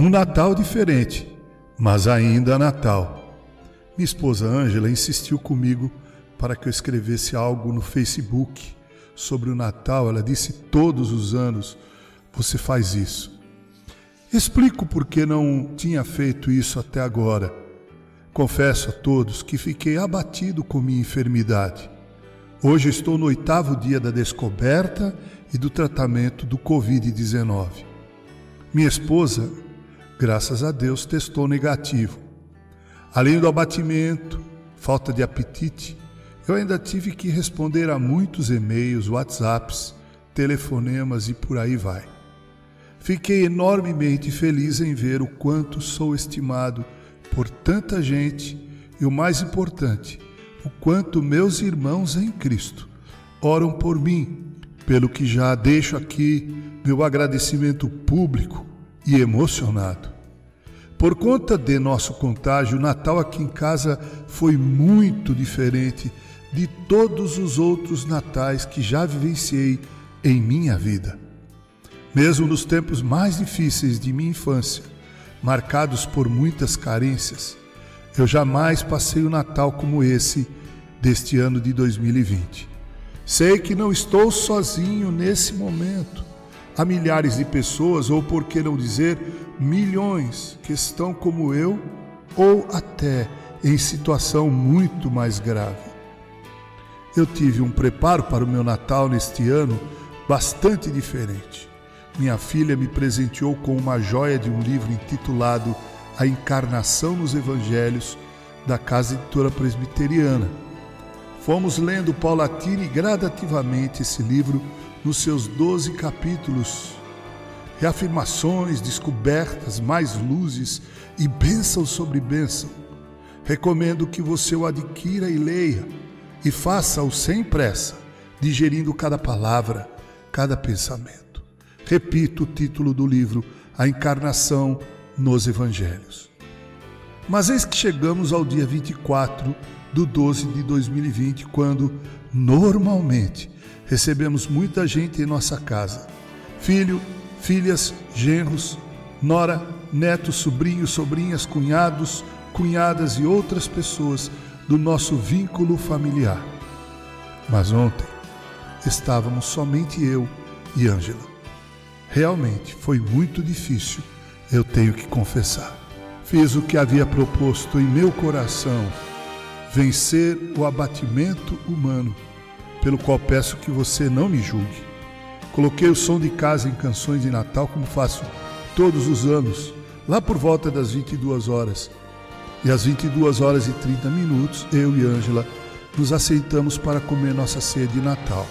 Um Natal diferente, mas ainda Natal. Minha esposa Ângela insistiu comigo para que eu escrevesse algo no Facebook sobre o Natal. Ela disse: todos os anos você faz isso. Explico por que não tinha feito isso até agora. Confesso a todos que fiquei abatido com minha enfermidade. Hoje estou no oitavo dia da descoberta e do tratamento do Covid-19. Minha esposa, graças a Deus, testou negativo. Além do abatimento, falta de apetite, eu ainda tive que responder a muitos e-mails, WhatsApps, telefonemas e por aí vai. Fiquei enormemente feliz em ver o quanto sou estimado por tanta gente e o mais importante, o quanto meus irmãos em Cristo oram por mim, pelo que já deixo aqui meu agradecimento público e emocionado. Por conta de nosso contágio, o Natal aqui em casa foi muito diferente de todos os outros natais que já vivenciei em minha vida. Mesmo nos tempos mais difíceis de minha infância, marcados por muitas carências, eu jamais passei o Natal como esse deste ano de 2020. Sei que não estou sozinho nesse momento. Há milhares de pessoas, ou por que não dizer milhões, que estão como eu ou até em situação muito mais grave. Eu tive um preparo para o meu Natal neste ano bastante diferente minha filha me presenteou com uma joia de um livro intitulado A Encarnação nos Evangelhos, da Casa Editora Presbiteriana. Fomos lendo paulatino e gradativamente esse livro nos seus doze capítulos. Reafirmações, descobertas, mais luzes e bênção sobre bênção. Recomendo que você o adquira e leia, e faça-o sem pressa, digerindo cada palavra, cada pensamento. Repito o título do livro, A Encarnação nos Evangelhos. Mas eis que chegamos ao dia 24 do 12 de 2020, quando, normalmente, recebemos muita gente em nossa casa. Filho, filhas, genros, nora, netos, sobrinhos, sobrinhas, cunhados, cunhadas e outras pessoas do nosso vínculo familiar. Mas ontem estávamos somente eu e Ângela. Realmente foi muito difícil, eu tenho que confessar. Fiz o que havia proposto em meu coração, vencer o abatimento humano, pelo qual peço que você não me julgue. Coloquei o som de casa em canções de Natal, como faço todos os anos, lá por volta das 22 horas. E às 22 horas e 30 minutos, eu e Ângela nos aceitamos para comer nossa ceia de Natal.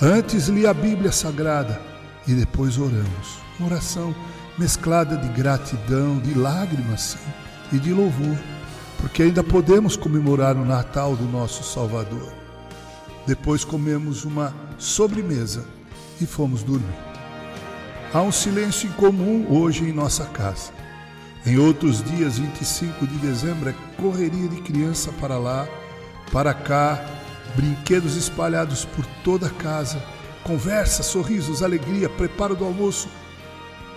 Antes li a Bíblia Sagrada e depois oramos. Uma oração mesclada de gratidão, de lágrimas, sim, e de louvor, porque ainda podemos comemorar o Natal do nosso Salvador. Depois comemos uma sobremesa e fomos dormir. Há um silêncio incomum hoje em nossa casa. Em outros dias, 25 de dezembro, é correria de criança para lá, para cá, brinquedos espalhados por toda a casa conversa, sorrisos, alegria, preparo do almoço.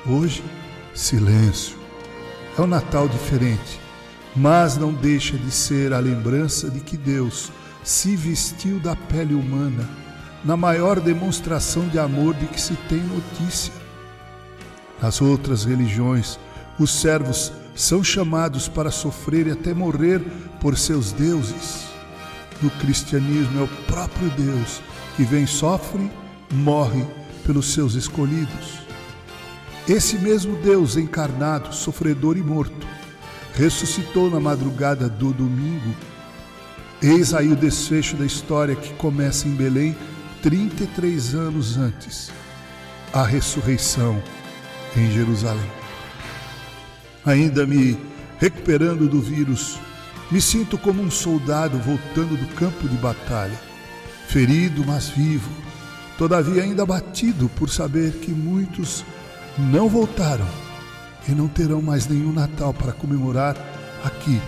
Hoje, silêncio. É um Natal diferente, mas não deixa de ser a lembrança de que Deus se vestiu da pele humana na maior demonstração de amor de que se tem notícia. Nas outras religiões, os servos são chamados para sofrer e até morrer por seus deuses. No cristianismo é o próprio Deus que vem sofre morre pelos seus escolhidos. Esse mesmo Deus encarnado, sofredor e morto, ressuscitou na madrugada do domingo. Eis aí o desfecho da história que começa em Belém 33 anos antes, a ressurreição em Jerusalém. Ainda me recuperando do vírus, me sinto como um soldado voltando do campo de batalha, ferido, mas vivo todavia ainda abatido por saber que muitos não voltaram e não terão mais nenhum Natal para comemorar aqui.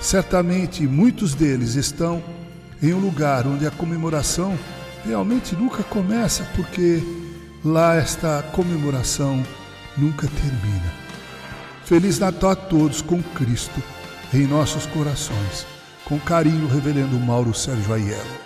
Certamente muitos deles estão em um lugar onde a comemoração realmente nunca começa, porque lá esta comemoração nunca termina. Feliz Natal a todos com Cristo em nossos corações. Com carinho, Reverendo Mauro Sérgio Aiello.